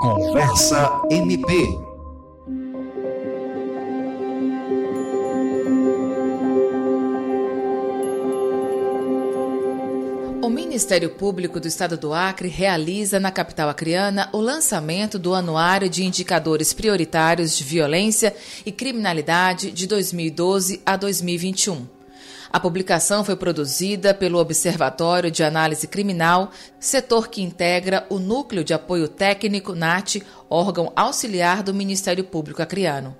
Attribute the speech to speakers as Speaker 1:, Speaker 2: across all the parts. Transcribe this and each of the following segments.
Speaker 1: Conversa MP.
Speaker 2: O Ministério Público do Estado do Acre realiza na capital acreana o lançamento do Anuário de Indicadores Prioritários de Violência e Criminalidade de 2012 a 2021. A publicação foi produzida pelo Observatório de Análise Criminal, setor que integra o Núcleo de Apoio Técnico NAT, órgão auxiliar do Ministério Público Acreano.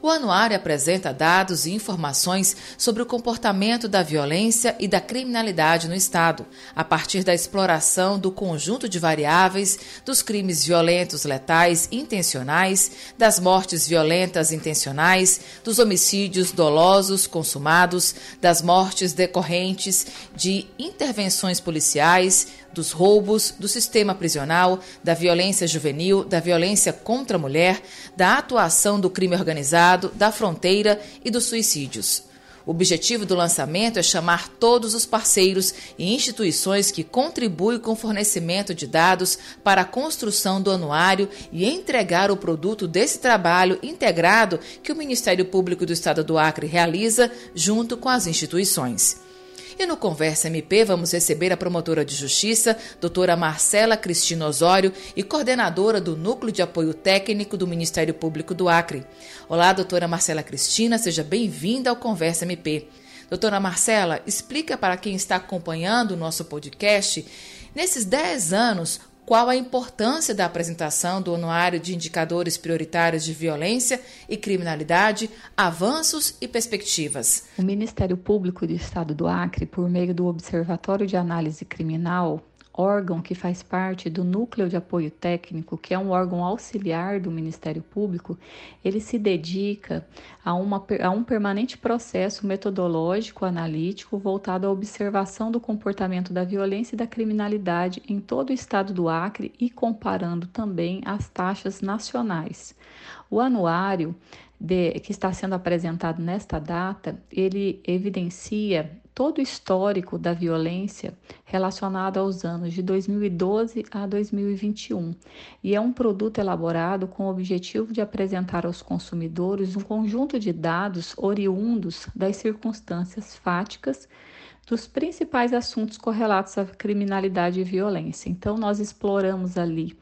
Speaker 2: O anuário apresenta dados e informações sobre o comportamento da violência e da criminalidade no Estado, a partir da exploração do conjunto de variáveis dos crimes violentos letais intencionais, das mortes violentas intencionais, dos homicídios dolosos consumados, das mortes decorrentes de intervenções policiais, dos roubos, do sistema prisional, da violência juvenil, da violência contra a mulher, da atuação do crime organizado, da fronteira e dos suicídios. O objetivo do lançamento é chamar todos os parceiros e instituições que contribuem com o fornecimento de dados para a construção do anuário e entregar o produto desse trabalho integrado que o Ministério Público do Estado do Acre realiza junto com as instituições. E no Conversa MP vamos receber a promotora de justiça, doutora Marcela Cristina Osório e coordenadora do Núcleo de Apoio Técnico do Ministério Público do Acre. Olá, doutora Marcela Cristina, seja bem-vinda ao Conversa MP. Doutora Marcela, explica para quem está acompanhando o nosso podcast, nesses 10 anos, qual a importância da apresentação do Anuário de Indicadores Prioritários de Violência e Criminalidade, avanços e perspectivas.
Speaker 3: O Ministério Público do Estado do Acre, por meio do Observatório de Análise Criminal, órgão que faz parte do Núcleo de Apoio Técnico, que é um órgão auxiliar do Ministério Público, ele se dedica a, uma, a um permanente processo metodológico analítico voltado à observação do comportamento da violência e da criminalidade em todo o estado do Acre e comparando também as taxas nacionais. O anuário de, que está sendo apresentado nesta data, ele evidencia todo o histórico da violência relacionado aos anos de 2012 a 2021 e é um produto elaborado com o objetivo de apresentar aos consumidores um conjunto de dados oriundos das circunstâncias fáticas dos principais assuntos correlatos à criminalidade e violência. Então, nós exploramos ali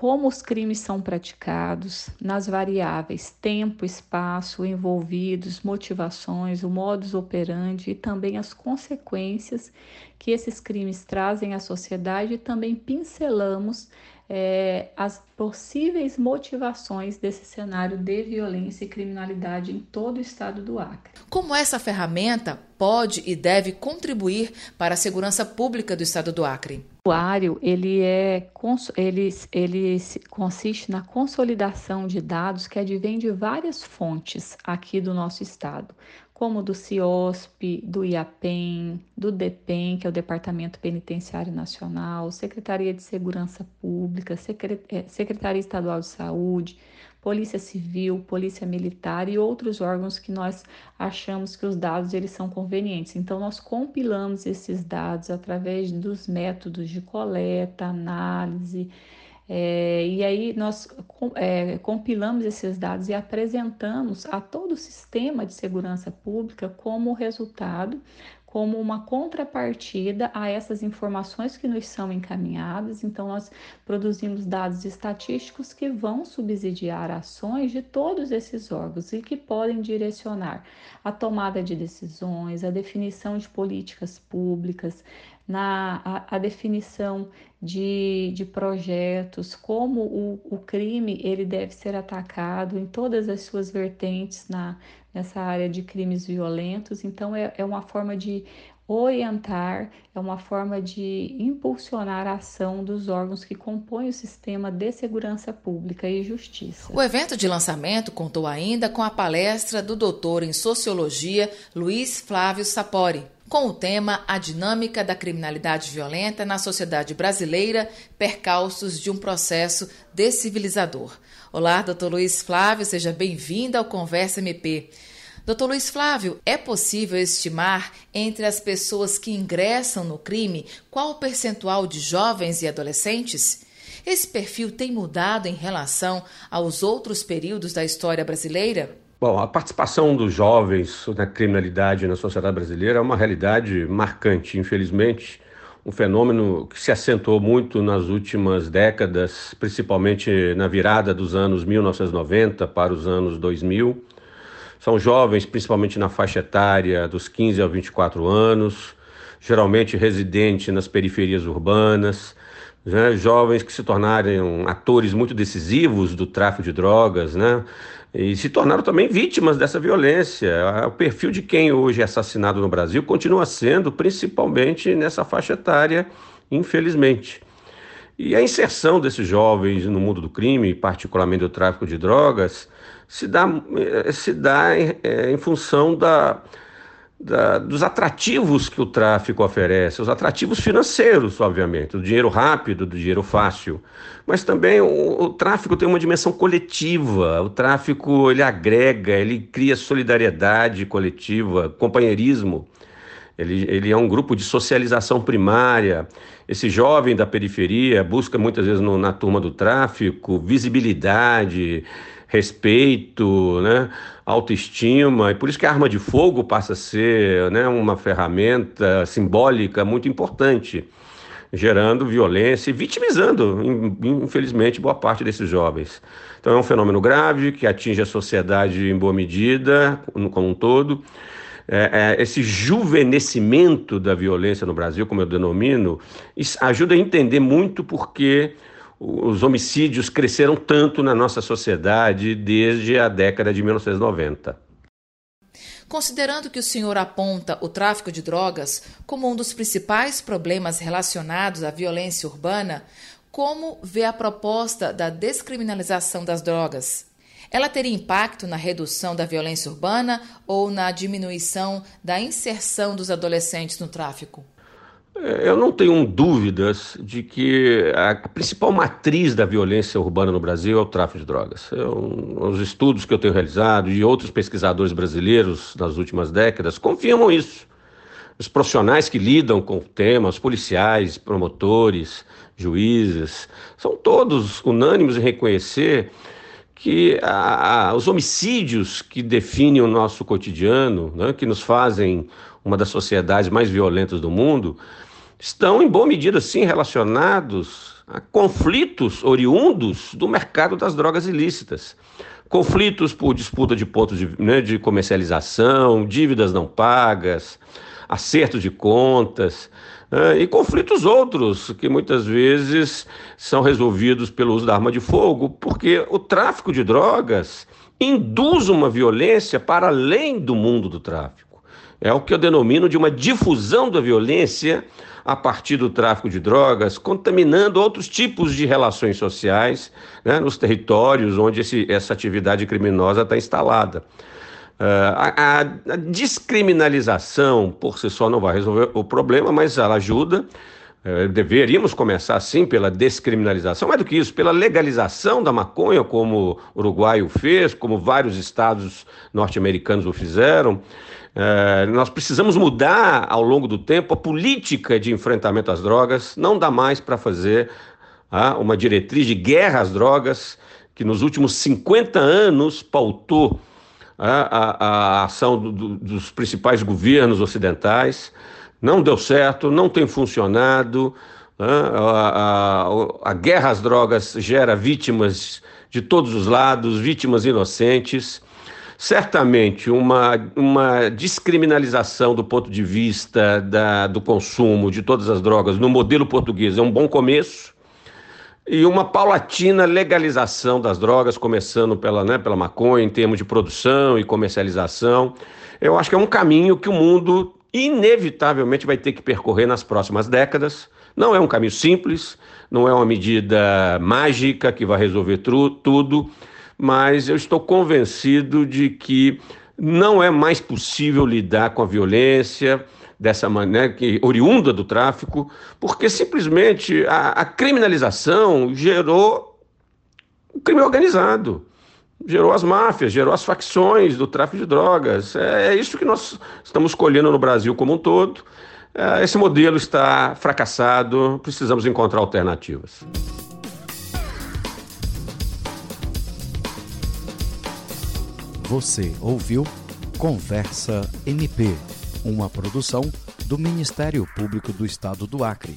Speaker 3: como os crimes são praticados, nas variáveis tempo, espaço envolvidos, motivações, o modus operandi e também as consequências que esses crimes trazem à sociedade e também pincelamos é, as possíveis motivações desse cenário de violência e criminalidade em todo o estado do Acre.
Speaker 2: Como essa ferramenta pode e deve contribuir para a segurança pública do estado do Acre?
Speaker 3: O anuário ele é ele, ele consiste na consolidação de dados que advêm de várias fontes aqui do nosso estado, como do CIOSP, do IAPEM, do DEPEN, que é o Departamento Penitenciário Nacional, Secretaria de Segurança Pública, é, Secretaria Estadual de Saúde, Polícia Civil, Polícia Militar e outros órgãos que nós achamos que os dados eles são convenientes. Então nós compilamos esses dados através dos métodos de coleta, análise, é, e aí nós é, compilamos esses dados e apresentamos a todo o sistema de segurança pública como resultado, como uma contrapartida a essas informações que nos são encaminhadas. Então, nós produzimos dados estatísticos que vão subsidiar ações de todos esses órgãos e que podem direcionar a tomada de decisões, a definição de políticas públicas, na a, a definição de, de projetos, como o, o crime ele deve ser atacado em todas as suas vertentes na, nessa área de crimes violentos. Então, é, é uma forma de orientar, é uma forma de impulsionar a ação dos órgãos que compõem o sistema de segurança pública e justiça.
Speaker 2: O evento de lançamento contou ainda com a palestra do doutor em sociologia Luiz Flávio Sapori com o tema A Dinâmica da Criminalidade Violenta na Sociedade Brasileira, Percalços de um Processo Decivilizador. Olá, doutor Luiz Flávio, seja bem-vindo ao Conversa MP. Doutor Luiz Flávio, é possível estimar entre as pessoas que ingressam no crime qual o percentual de jovens e adolescentes? Esse perfil tem mudado em relação aos outros períodos da história brasileira?
Speaker 4: Bom, a participação dos jovens na criminalidade na sociedade brasileira é uma realidade marcante, infelizmente. Um fenômeno que se acentuou muito nas últimas décadas, principalmente na virada dos anos 1990 para os anos 2000 são jovens, principalmente na faixa etária dos 15 a 24 anos, geralmente residentes nas periferias urbanas, né? jovens que se tornaram atores muito decisivos do tráfico de drogas, né? E se tornaram também vítimas dessa violência. O perfil de quem hoje é assassinado no Brasil continua sendo principalmente nessa faixa etária, infelizmente. E a inserção desses jovens no mundo do crime, particularmente do tráfico de drogas, se dá, eh, se dá em, é, em função da, da, dos atrativos que o tráfico oferece, os atrativos financeiros, obviamente, do dinheiro rápido, do dinheiro fácil, mas também o, o, tráfico tem uma dimensão coletiva, o tráfico ele agrega, ele cria solidariedade coletiva, companheirismo, ele, ele é um grupo de socialização primária, esse jovem da periferia busca muitas vezes no, na turma do tráfico visibilidade, respeito, né, autoestima, e por isso que a arma de fogo passa a ser né, uma ferramenta simbólica muito importante, gerando violência e vitimizando, infelizmente, boa parte desses jovens. Então é um fenômeno grave que atinge a sociedade em boa medida, como um todo. É, é, esse juvenescimento da violência no Brasil, como eu denomino, ajuda a entender muito porque os homicídios cresceram tanto na nossa sociedade desde a década de 1990.
Speaker 2: Considerando que o senhor aponta o tráfico de drogas como um dos principais problemas relacionados à violência urbana, como vê a proposta da descriminalização das drogas? Ela teria impacto na redução da violência urbana ou na diminuição da inserção dos adolescentes no tráfico?
Speaker 4: É, eu não tenho dúvidas de que a principal matriz da violência urbana no Brasil é o tráfico de drogas. Eu, os estudos que eu tenho realizado e outros pesquisadores brasileiros nas últimas décadas confirmam isso. Os profissionais que lidam com o tema, os policiais, promotores, juízes, são todos unânimes em reconhecer que a, a, os homicídios que definem o nosso cotidiano, né, que nos fazem uma das sociedades mais violentas do mundo, estão, em boa medida, sim, relacionados a conflitos oriundos do mercado das drogas ilícitas. Conflitos por disputa de pontos de, né, de comercialização, dívidas não pagas, acertos de contas, e conflitos outros que muitas vezes são resolvidos pelo uso da arma de fogo, porque o tráfico de drogas induz uma violência para além do mundo do tráfico. É o que eu denomino de uma difusão da violência a partir do tráfico de drogas, contaminando outros tipos de relações sociais né, nos territórios onde esse, essa atividade criminosa está instalada. Uh, a, a, descriminalização por si só não vai resolver o problema, mas ela ajuda. Uh, deveríamos começar, sim, pela descriminalização, mais do que isso, pela legalização da maconha, como o Uruguai o fez, como vários estados norte-americanos o fizeram. É, nós precisamos mudar ao longo do tempo a política de enfrentamento às drogas. Não dá mais para fazer ah, uma diretriz de guerra às drogas que nos últimos 50 anos pautou ah, a, a, ação do, do, dos principais governos ocidentais. Não deu certo, não tem funcionado. Ah, a, a guerra às drogas gera vítimas de todos os lados, vítimas inocentes. Certamente, uma, uma descriminalização do ponto de vista da, do consumo de todas as drogas no modelo português é um bom começo. E uma paulatina legalização das drogas, começando pela, né, pela maconha, em termos de produção e comercialização. Eu acho que é um caminho que o mundo inevitavelmente vai ter que percorrer nas próximas décadas. Não é um caminho simples, não é uma medida mágica que vai resolver tudo mas eu estou convencido de que não é mais possível lidar com a violência dessa maneira que oriunda do tráfico, porque simplesmente a, a criminalização gerou o crime organizado gerou as máfias, gerou as facções do tráfico de drogas. É, é isso que nós estamos colhendo no Brasil como um todo. É, esse modelo está fracassado, precisamos encontrar alternativas.
Speaker 1: Você ouviu Conversa MP, uma produção do Ministério Público do Estado do Acre.